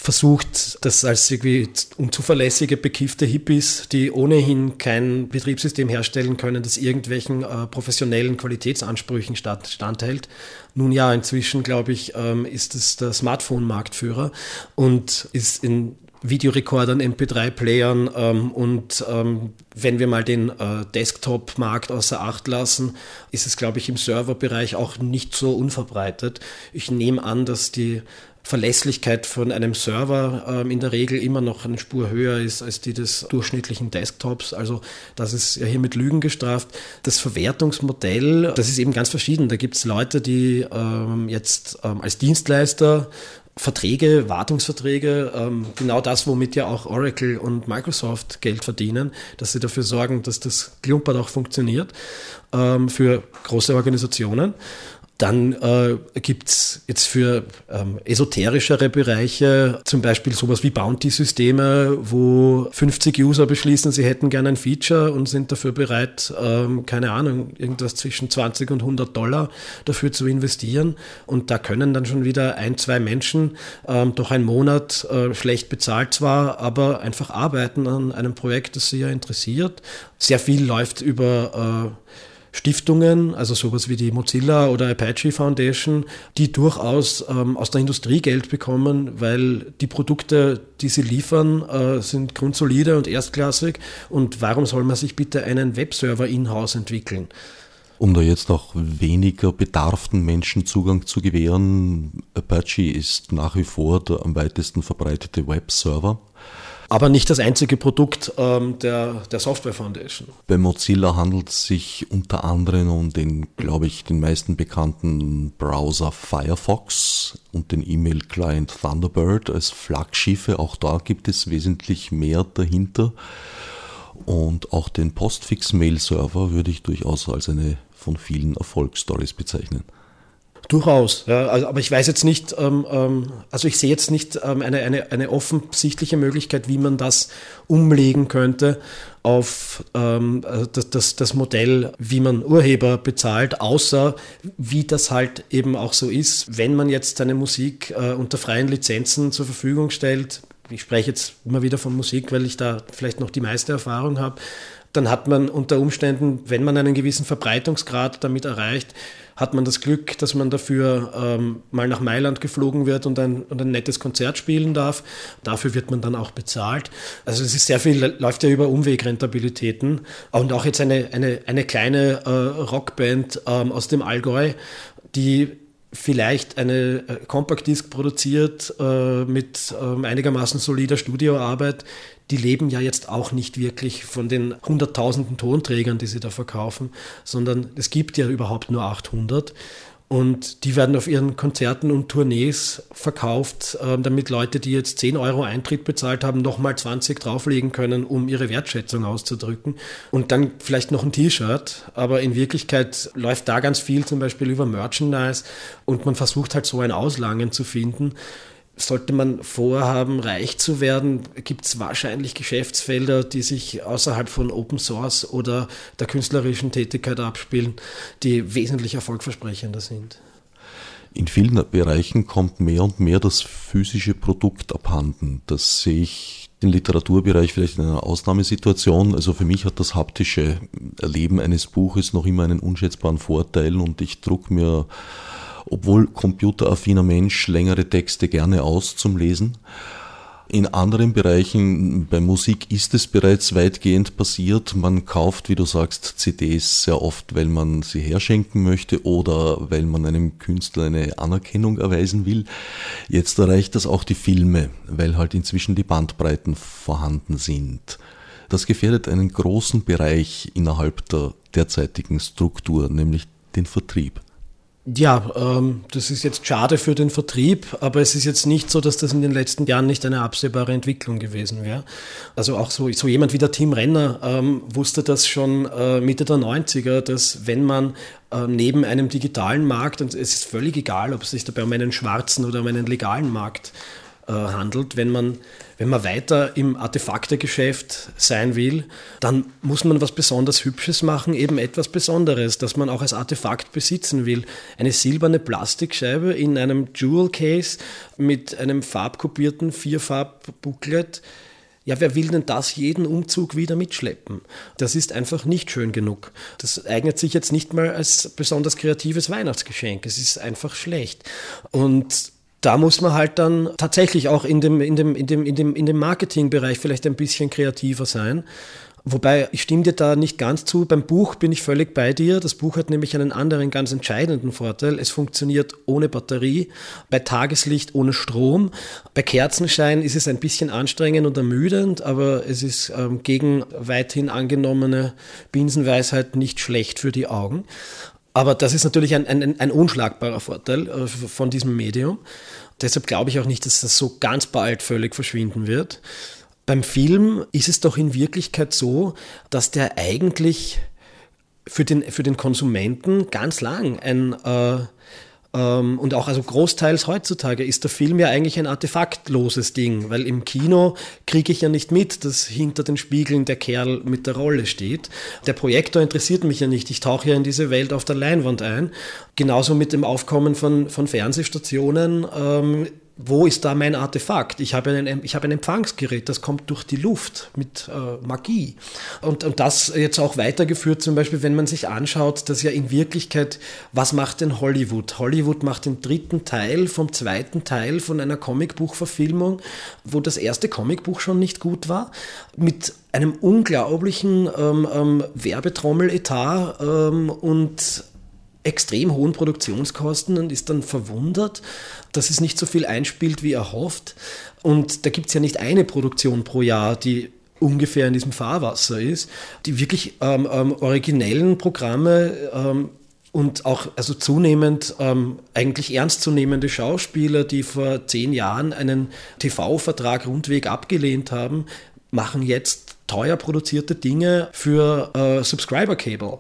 versucht, das als irgendwie unzuverlässige, bekiffte Hippies, die ohnehin kein Betriebssystem herstellen können, das irgendwelchen äh, professionellen Qualitätsansprüchen stand, standhält. Nun ja, inzwischen, glaube ich, ähm, ist es der Smartphone-Marktführer und ist in Videorekordern, MP3-Playern ähm, und ähm, wenn wir mal den äh, Desktop-Markt außer Acht lassen, ist es, glaube ich, im Serverbereich auch nicht so unverbreitet. Ich nehme an, dass die Verlässlichkeit von einem Server ähm, in der Regel immer noch eine Spur höher ist als die des durchschnittlichen Desktops. Also das ist ja hier mit Lügen gestraft. Das Verwertungsmodell, das ist eben ganz verschieden. Da gibt es Leute, die ähm, jetzt ähm, als Dienstleister Verträge, Wartungsverträge, ähm, genau das, womit ja auch Oracle und Microsoft Geld verdienen, dass sie dafür sorgen, dass das Klumpert auch funktioniert ähm, für große Organisationen. Dann äh, gibt es jetzt für ähm, esoterischere Bereiche zum Beispiel sowas wie Bounty-Systeme, wo 50 User beschließen, sie hätten gerne ein Feature und sind dafür bereit, ähm, keine Ahnung, irgendwas zwischen 20 und 100 Dollar dafür zu investieren. Und da können dann schon wieder ein, zwei Menschen ähm, doch einen Monat äh, schlecht bezahlt zwar, aber einfach arbeiten an einem Projekt, das sie ja interessiert. Sehr viel läuft über äh, Stiftungen, also sowas wie die Mozilla oder Apache Foundation, die durchaus ähm, aus der Industrie Geld bekommen, weil die Produkte, die sie liefern, äh, sind grundsolide und erstklassig. Und warum soll man sich bitte einen Webserver in-house entwickeln? Um da jetzt auch weniger bedarften Menschen Zugang zu gewähren, Apache ist nach wie vor der am weitesten verbreitete Webserver aber nicht das einzige Produkt ähm, der, der Software Foundation. Bei Mozilla handelt es sich unter anderem um den, glaube ich, den meisten bekannten Browser Firefox und den E-Mail-Client Thunderbird als Flaggschiffe. Auch da gibt es wesentlich mehr dahinter. Und auch den Postfix-Mail-Server würde ich durchaus als eine von vielen Erfolgsstories bezeichnen. Durchaus, ja, also, aber ich weiß jetzt nicht, ähm, ähm, also ich sehe jetzt nicht ähm, eine, eine, eine offensichtliche Möglichkeit, wie man das umlegen könnte auf ähm, äh, das, das, das Modell, wie man Urheber bezahlt, außer wie das halt eben auch so ist, wenn man jetzt seine Musik äh, unter freien Lizenzen zur Verfügung stellt. Ich spreche jetzt immer wieder von Musik, weil ich da vielleicht noch die meiste Erfahrung habe dann hat man unter Umständen, wenn man einen gewissen Verbreitungsgrad damit erreicht, hat man das Glück, dass man dafür ähm, mal nach Mailand geflogen wird und ein, und ein nettes Konzert spielen darf. Dafür wird man dann auch bezahlt. Also es ist sehr viel, läuft ja über Umwegrentabilitäten. Und auch jetzt eine, eine, eine kleine äh, Rockband ähm, aus dem Allgäu, die vielleicht eine äh, Compact Disc produziert äh, mit äh, einigermaßen solider Studioarbeit, die leben ja jetzt auch nicht wirklich von den hunderttausenden Tonträgern, die sie da verkaufen, sondern es gibt ja überhaupt nur 800. Und die werden auf ihren Konzerten und Tournees verkauft, äh, damit Leute, die jetzt 10 Euro Eintritt bezahlt haben, nochmal 20 drauflegen können, um ihre Wertschätzung auszudrücken. Und dann vielleicht noch ein T-Shirt. Aber in Wirklichkeit läuft da ganz viel zum Beispiel über Merchandise und man versucht halt so ein Auslangen zu finden sollte man vorhaben, reich zu werden, gibt es wahrscheinlich Geschäftsfelder, die sich außerhalb von Open Source oder der künstlerischen Tätigkeit abspielen, die wesentlich erfolgversprechender sind. In vielen Bereichen kommt mehr und mehr das physische Produkt abhanden. Das sehe ich im Literaturbereich vielleicht in einer Ausnahmesituation. Also für mich hat das haptische Erleben eines Buches noch immer einen unschätzbaren Vorteil und ich druck mir obwohl computeraffiner Mensch längere Texte gerne aus zum Lesen. In anderen Bereichen, bei Musik ist es bereits weitgehend passiert. Man kauft, wie du sagst, CDs sehr oft, weil man sie herschenken möchte oder weil man einem Künstler eine Anerkennung erweisen will. Jetzt erreicht das auch die Filme, weil halt inzwischen die Bandbreiten vorhanden sind. Das gefährdet einen großen Bereich innerhalb der derzeitigen Struktur, nämlich den Vertrieb. Ja, ähm, das ist jetzt schade für den Vertrieb, aber es ist jetzt nicht so, dass das in den letzten Jahren nicht eine absehbare Entwicklung gewesen wäre. Also auch so, so jemand wie der Tim Renner ähm, wusste das schon äh, Mitte der 90er, dass wenn man äh, neben einem digitalen Markt, und es ist völlig egal, ob es sich dabei um einen schwarzen oder um einen legalen Markt handelt. Wenn man, wenn man weiter im Artefaktegeschäft sein will, dann muss man was besonders Hübsches machen, eben etwas Besonderes, das man auch als Artefakt besitzen will. Eine silberne Plastikscheibe in einem Jewel Case mit einem farbkopierten Vierfarb-Booklet. Ja, wer will denn das jeden Umzug wieder mitschleppen? Das ist einfach nicht schön genug. Das eignet sich jetzt nicht mal als besonders kreatives Weihnachtsgeschenk. Es ist einfach schlecht. Und da muss man halt dann tatsächlich auch in dem, in dem, in dem, in dem, in dem Marketingbereich vielleicht ein bisschen kreativer sein. Wobei, ich stimme dir da nicht ganz zu. Beim Buch bin ich völlig bei dir. Das Buch hat nämlich einen anderen ganz entscheidenden Vorteil. Es funktioniert ohne Batterie, bei Tageslicht ohne Strom. Bei Kerzenschein ist es ein bisschen anstrengend und ermüdend, aber es ist ähm, gegen weithin angenommene Binsenweisheit nicht schlecht für die Augen. Aber das ist natürlich ein, ein, ein unschlagbarer Vorteil äh, von diesem Medium. Deshalb glaube ich auch nicht, dass das so ganz bald völlig verschwinden wird. Beim Film ist es doch in Wirklichkeit so, dass der eigentlich für den, für den Konsumenten ganz lang ein äh, und auch also großteils heutzutage ist der Film ja eigentlich ein artefaktloses Ding, weil im Kino kriege ich ja nicht mit, dass hinter den Spiegeln der Kerl mit der Rolle steht. Der Projektor interessiert mich ja nicht. Ich tauche ja in diese Welt auf der Leinwand ein. Genauso mit dem Aufkommen von, von Fernsehstationen ähm, wo ist da mein Artefakt? Ich habe, einen, ich habe ein Empfangsgerät, das kommt durch die Luft mit äh, Magie. Und, und das jetzt auch weitergeführt, zum Beispiel, wenn man sich anschaut, dass ja in Wirklichkeit, was macht denn Hollywood? Hollywood macht den dritten Teil vom zweiten Teil von einer Comicbuchverfilmung, wo das erste Comicbuch schon nicht gut war, mit einem unglaublichen ähm, ähm, Werbetrommeletat ähm, und extrem hohen Produktionskosten und ist dann verwundert, dass es nicht so viel einspielt, wie er hofft. Und da gibt es ja nicht eine Produktion pro Jahr, die ungefähr in diesem Fahrwasser ist. Die wirklich ähm, ähm, originellen Programme ähm, und auch also zunehmend ähm, eigentlich ernstzunehmende Schauspieler, die vor zehn Jahren einen TV-Vertrag rundweg abgelehnt haben, machen jetzt teuer produzierte Dinge für äh, Subscriber Cable.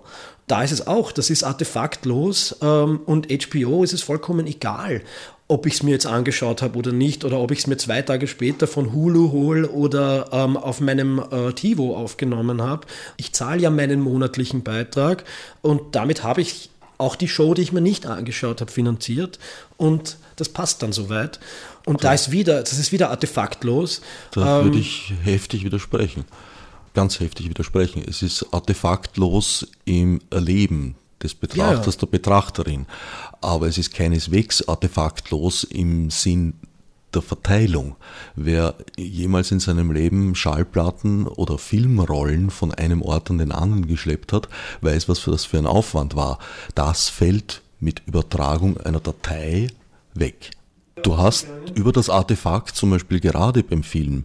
Da ist es auch, das ist artefaktlos ähm, und HBO ist es vollkommen egal, ob ich es mir jetzt angeschaut habe oder nicht, oder ob ich es mir zwei Tage später von Hulu hole oder ähm, auf meinem äh, TiVo aufgenommen habe. Ich zahle ja meinen monatlichen Beitrag und damit habe ich auch die Show, die ich mir nicht angeschaut habe, finanziert und das passt dann soweit. Und okay. da ist wieder, das ist wieder artefaktlos. Da ähm, würde ich heftig widersprechen ganz heftig widersprechen. Es ist artefaktlos im Erleben des Betrachters, ja, der Betrachterin. Aber es ist keineswegs artefaktlos im Sinn der Verteilung. Wer jemals in seinem Leben Schallplatten oder Filmrollen von einem Ort an den anderen geschleppt hat, weiß, was für das für ein Aufwand war. Das fällt mit Übertragung einer Datei weg. Du hast über das Artefakt zum Beispiel gerade beim Film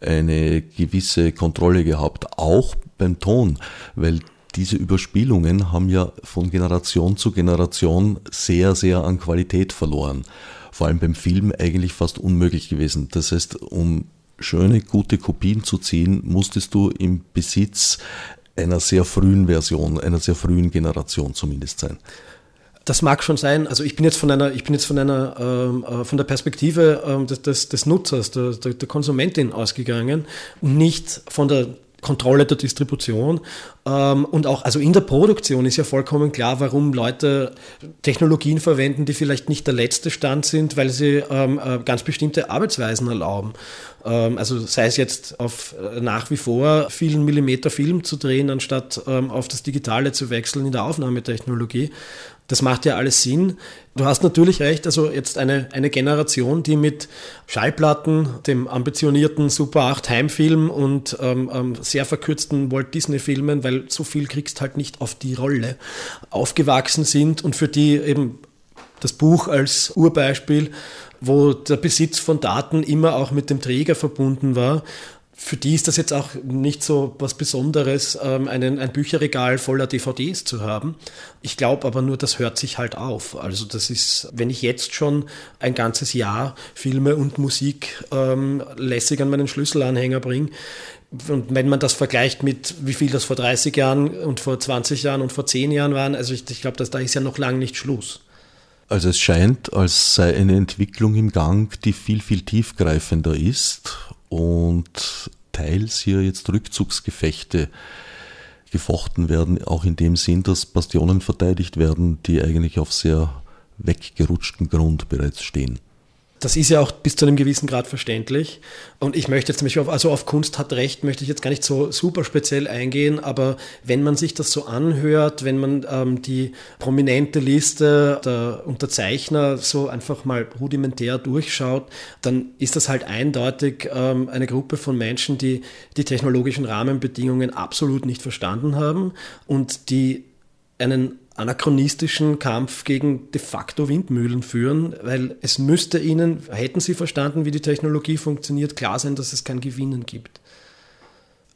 eine gewisse Kontrolle gehabt, auch beim Ton, weil diese Überspielungen haben ja von Generation zu Generation sehr, sehr an Qualität verloren. Vor allem beim Film eigentlich fast unmöglich gewesen. Das heißt, um schöne, gute Kopien zu ziehen, musstest du im Besitz einer sehr frühen Version, einer sehr frühen Generation zumindest sein. Das mag schon sein. Also ich bin jetzt von einer, ich bin jetzt von einer, ähm, äh, von der Perspektive ähm, des, des, des, Nutzers, der, der, der, Konsumentin ausgegangen, nicht von der Kontrolle der Distribution ähm, und auch, also in der Produktion ist ja vollkommen klar, warum Leute Technologien verwenden, die vielleicht nicht der letzte Stand sind, weil sie ähm, äh, ganz bestimmte Arbeitsweisen erlauben. Ähm, also sei es jetzt auf äh, nach wie vor vielen Millimeter Film zu drehen, anstatt ähm, auf das Digitale zu wechseln in der Aufnahmetechnologie. Das macht ja alles Sinn. Du hast natürlich recht, also jetzt eine, eine Generation, die mit Schallplatten, dem ambitionierten Super 8 Heimfilm und ähm, ähm, sehr verkürzten Walt Disney Filmen, weil so viel kriegst halt nicht auf die Rolle, aufgewachsen sind und für die eben das Buch als Urbeispiel, wo der Besitz von Daten immer auch mit dem Träger verbunden war, für die ist das jetzt auch nicht so was Besonderes, ähm, einen, ein Bücherregal voller DVDs zu haben. Ich glaube aber nur, das hört sich halt auf. Also das ist, wenn ich jetzt schon ein ganzes Jahr Filme und Musik ähm, lässig an meinen Schlüsselanhänger bringe, und wenn man das vergleicht mit, wie viel das vor 30 Jahren und vor 20 Jahren und vor 10 Jahren waren, also ich, ich glaube, da ist ja noch lange nicht Schluss. Also es scheint, als sei eine Entwicklung im Gang, die viel, viel tiefgreifender ist und teils hier jetzt Rückzugsgefechte gefochten werden, auch in dem Sinn, dass Bastionen verteidigt werden, die eigentlich auf sehr weggerutschten Grund bereits stehen. Das ist ja auch bis zu einem gewissen Grad verständlich. Und ich möchte jetzt zum Beispiel, auf, also auf Kunst hat Recht, möchte ich jetzt gar nicht so super speziell eingehen, aber wenn man sich das so anhört, wenn man ähm, die prominente Liste der Unterzeichner so einfach mal rudimentär durchschaut, dann ist das halt eindeutig ähm, eine Gruppe von Menschen, die die technologischen Rahmenbedingungen absolut nicht verstanden haben und die einen anachronistischen Kampf gegen de facto Windmühlen führen, weil es müsste ihnen, hätten sie verstanden, wie die Technologie funktioniert, klar sein, dass es kein Gewinnen gibt.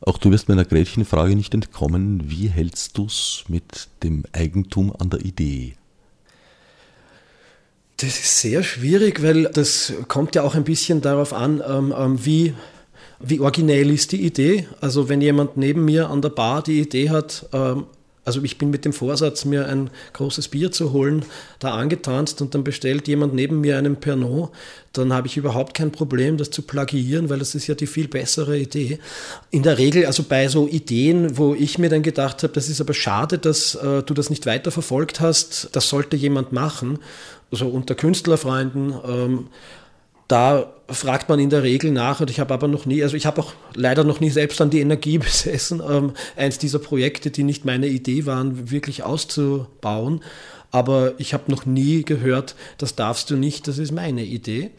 Auch du wirst meiner Gretchenfrage nicht entkommen. Wie hältst du es mit dem Eigentum an der Idee? Das ist sehr schwierig, weil das kommt ja auch ein bisschen darauf an, ähm, ähm, wie, wie originell ist die Idee. Also wenn jemand neben mir an der Bar die Idee hat, ähm, also ich bin mit dem Vorsatz, mir ein großes Bier zu holen, da angetanzt und dann bestellt jemand neben mir einen Pernod, dann habe ich überhaupt kein Problem, das zu plagiieren, weil das ist ja die viel bessere Idee. In der Regel, also bei so Ideen, wo ich mir dann gedacht habe, das ist aber schade, dass äh, du das nicht weiter verfolgt hast, das sollte jemand machen, also unter Künstlerfreunden, ähm, da fragt man in der Regel nach und ich habe aber noch nie, also ich habe auch leider noch nie selbst an die Energie besessen, ähm, eins dieser Projekte, die nicht meine Idee waren, wirklich auszubauen. Aber ich habe noch nie gehört, das darfst du nicht, das ist meine Idee.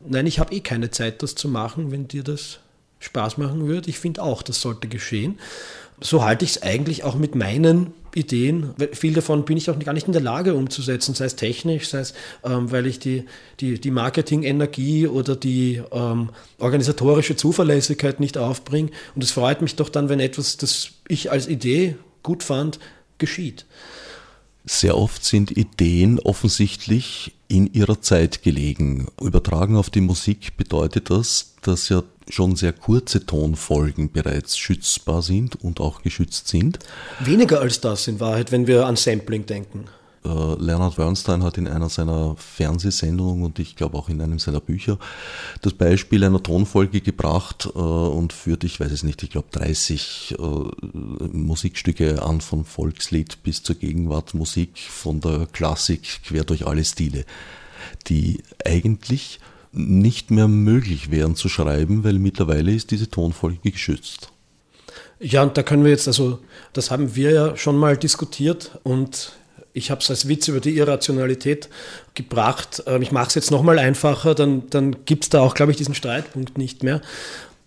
Nein, ich habe eh keine Zeit, das zu machen, wenn dir das Spaß machen würde. Ich finde auch, das sollte geschehen so halte ich es eigentlich auch mit meinen Ideen. Viel davon bin ich auch gar nicht in der Lage umzusetzen, sei es technisch, sei es, ähm, weil ich die, die, die Marketing-Energie oder die ähm, organisatorische Zuverlässigkeit nicht aufbringe. Und es freut mich doch dann, wenn etwas, das ich als Idee gut fand, geschieht. Sehr oft sind Ideen offensichtlich in ihrer Zeit gelegen. Übertragen auf die Musik bedeutet das, dass ja schon sehr kurze Tonfolgen bereits schützbar sind und auch geschützt sind. Weniger als das in Wahrheit, wenn wir an Sampling denken. Äh, Leonard Bernstein hat in einer seiner Fernsehsendungen und ich glaube auch in einem seiner Bücher das Beispiel einer Tonfolge gebracht äh, und führt, ich weiß es nicht, ich glaube 30 äh, Musikstücke an, von Volkslied bis zur Gegenwartsmusik, von der Klassik quer durch alle Stile, die eigentlich nicht mehr möglich wären zu schreiben, weil mittlerweile ist diese Tonfolge geschützt. Ja, und da können wir jetzt, also das haben wir ja schon mal diskutiert und ich habe es als Witz über die Irrationalität gebracht. Ähm, ich mache es jetzt nochmal einfacher, dann, dann gibt es da auch, glaube ich, diesen Streitpunkt nicht mehr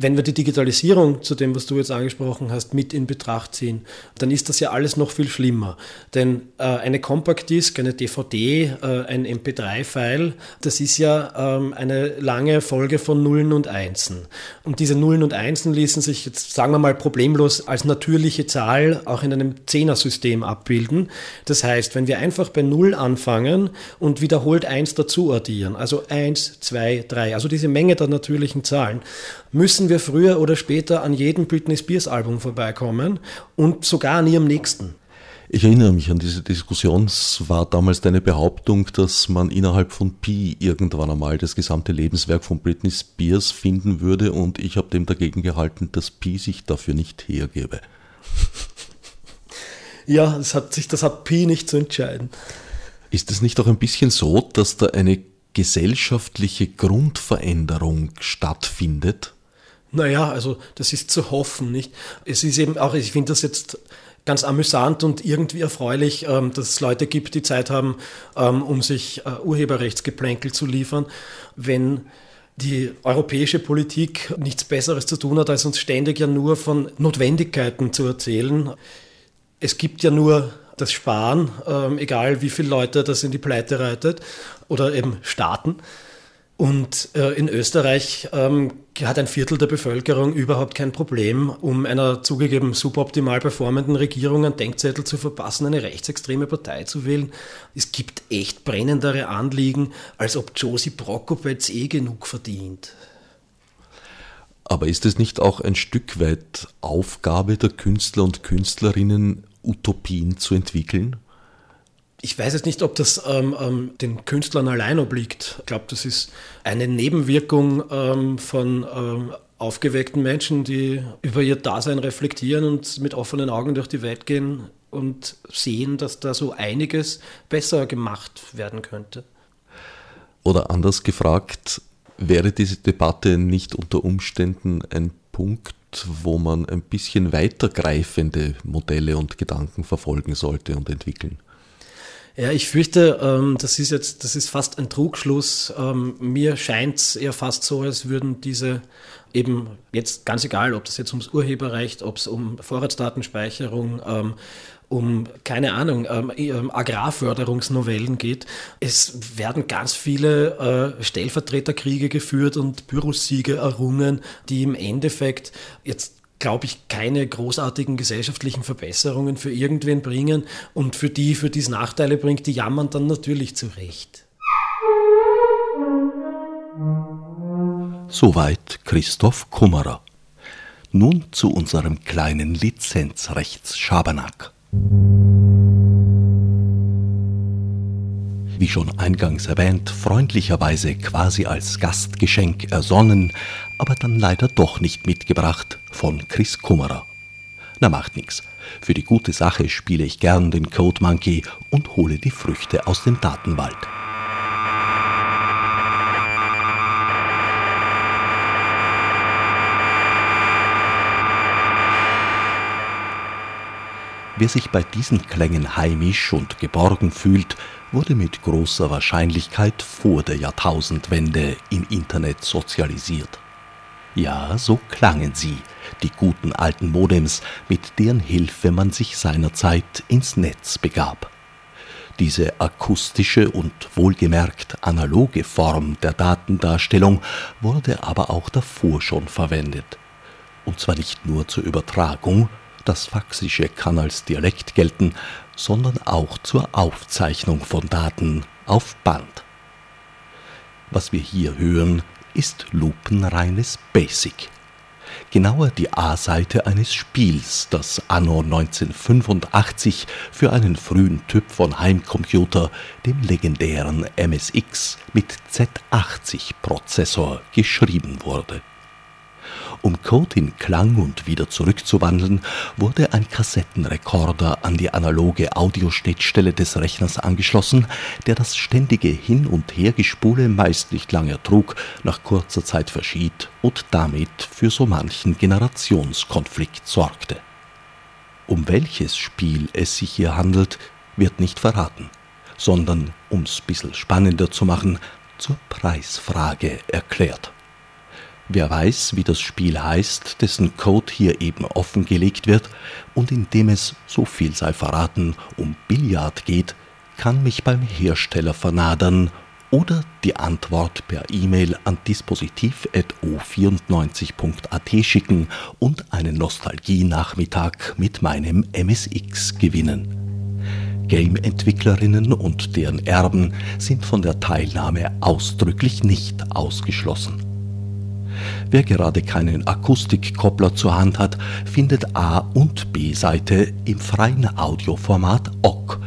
wenn wir die Digitalisierung zu dem, was du jetzt angesprochen hast, mit in Betracht ziehen, dann ist das ja alles noch viel schlimmer. Denn äh, eine Compact Disc, eine DVD, äh, ein MP3-File, das ist ja ähm, eine lange Folge von Nullen und Einsen. Und diese Nullen und Einsen ließen sich jetzt, sagen wir mal, problemlos als natürliche Zahl auch in einem Zehnersystem abbilden. Das heißt, wenn wir einfach bei Null anfangen und wiederholt eins dazu addieren, also eins, zwei, drei, also diese Menge der natürlichen Zahlen, müssen wir früher oder später an jedem Britney Spears Album vorbeikommen und sogar an ihrem nächsten. Ich erinnere mich an diese Diskussion. Es war damals deine Behauptung, dass man innerhalb von Pi irgendwann einmal das gesamte Lebenswerk von Britney Spears finden würde und ich habe dem dagegen gehalten, dass Pi sich dafür nicht hergebe. Ja, das hat sich, das hat Pi nicht zu entscheiden. Ist es nicht auch ein bisschen so, dass da eine gesellschaftliche Grundveränderung stattfindet? Naja, also das ist zu hoffen, nicht? Es ist eben auch, ich finde das jetzt ganz amüsant und irgendwie erfreulich, ähm, dass es Leute gibt, die Zeit haben, ähm, um sich äh, Urheberrechtsgeplänkel zu liefern, wenn die europäische Politik nichts Besseres zu tun hat, als uns ständig ja nur von Notwendigkeiten zu erzählen. Es gibt ja nur das Sparen, ähm, egal wie viele Leute das in die Pleite reitet oder eben Staaten. Und äh, in Österreich ähm, hat ein Viertel der Bevölkerung überhaupt kein Problem, um einer zugegeben suboptimal performenden Regierung einen Denkzettel zu verpassen, eine rechtsextreme Partei zu wählen. Es gibt echt brennendere Anliegen, als ob Josie Prokopetz eh genug verdient. Aber ist es nicht auch ein Stück weit Aufgabe der Künstler und Künstlerinnen, Utopien zu entwickeln? Ich weiß jetzt nicht, ob das ähm, ähm, den Künstlern allein obliegt. Ich glaube, das ist eine Nebenwirkung ähm, von ähm, aufgeweckten Menschen, die über ihr Dasein reflektieren und mit offenen Augen durch die Welt gehen und sehen, dass da so einiges besser gemacht werden könnte. Oder anders gefragt, wäre diese Debatte nicht unter Umständen ein Punkt, wo man ein bisschen weitergreifende Modelle und Gedanken verfolgen sollte und entwickeln? Ja, ich fürchte, ähm, das ist jetzt, das ist fast ein Trugschluss. Ähm, mir scheint es eher fast so, als würden diese eben jetzt ganz egal, ob das jetzt ums Urheberrecht, ob es um Vorratsdatenspeicherung, ähm, um, keine Ahnung, Agrarförderungsnovellen geht. Es werden ganz viele äh, Stellvertreterkriege geführt und Bürosiege errungen, die im Endeffekt jetzt glaube ich, keine großartigen gesellschaftlichen Verbesserungen für irgendwen bringen und für die, für die es Nachteile bringt, die jammern dann natürlich zurecht. Soweit Christoph Kummerer. Nun zu unserem kleinen Lizenzrechtsschabernack. Wie schon eingangs erwähnt, freundlicherweise quasi als Gastgeschenk ersonnen, aber dann leider doch nicht mitgebracht von Chris Kummerer. Na macht nix. Für die gute Sache spiele ich gern den Code Monkey und hole die Früchte aus dem Datenwald. Wer sich bei diesen Klängen heimisch und geborgen fühlt, wurde mit großer Wahrscheinlichkeit vor der Jahrtausendwende im Internet sozialisiert. Ja, so klangen sie, die guten alten Modems, mit deren Hilfe man sich seinerzeit ins Netz begab. Diese akustische und wohlgemerkt analoge Form der Datendarstellung wurde aber auch davor schon verwendet. Und zwar nicht nur zur Übertragung, das Faxische kann als Dialekt gelten, sondern auch zur Aufzeichnung von Daten auf Band. Was wir hier hören, ist lupenreines Basic. Genauer die A-Seite eines Spiels, das anno 1985 für einen frühen Typ von Heimcomputer, dem legendären MSX mit Z80-Prozessor, geschrieben wurde. Um Code in Klang und wieder zurückzuwandeln, wurde ein Kassettenrekorder an die analoge Audioschnittstelle des Rechners angeschlossen, der das ständige Hin- und Hergespule meist nicht lange ertrug, nach kurzer Zeit verschied und damit für so manchen Generationskonflikt sorgte. Um welches Spiel es sich hier handelt, wird nicht verraten, sondern, um's bissel spannender zu machen, zur Preisfrage erklärt. Wer weiß, wie das Spiel heißt, dessen Code hier eben offengelegt wird und in dem es, so viel sei verraten, um Billard geht, kann mich beim Hersteller vernadern oder die Antwort per E-Mail an dispositiv.o94.at schicken und einen Nostalgienachmittag mit meinem MSX gewinnen. Game-Entwicklerinnen und deren Erben sind von der Teilnahme ausdrücklich nicht ausgeschlossen. Wer gerade keinen Akustikkoppler zur Hand hat, findet A- und B-Seite im freien Audioformat OGG.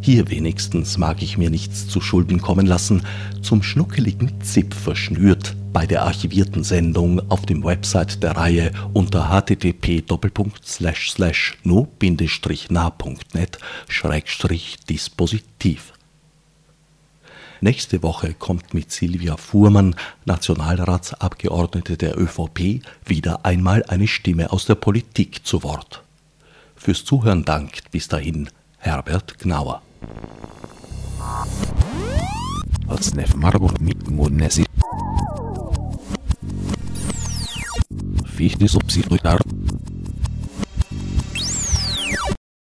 Hier wenigstens mag ich mir nichts zu Schulden kommen lassen, zum schnuckeligen Zip verschnürt bei der archivierten Sendung auf dem Website der Reihe unter http no-nah.net dispositiv. Nächste Woche kommt mit Silvia Fuhrmann, Nationalratsabgeordnete der ÖVP, wieder einmal eine Stimme aus der Politik zu Wort. Fürs Zuhören dankt bis dahin Herbert Gnauer. Fichte subsidiar.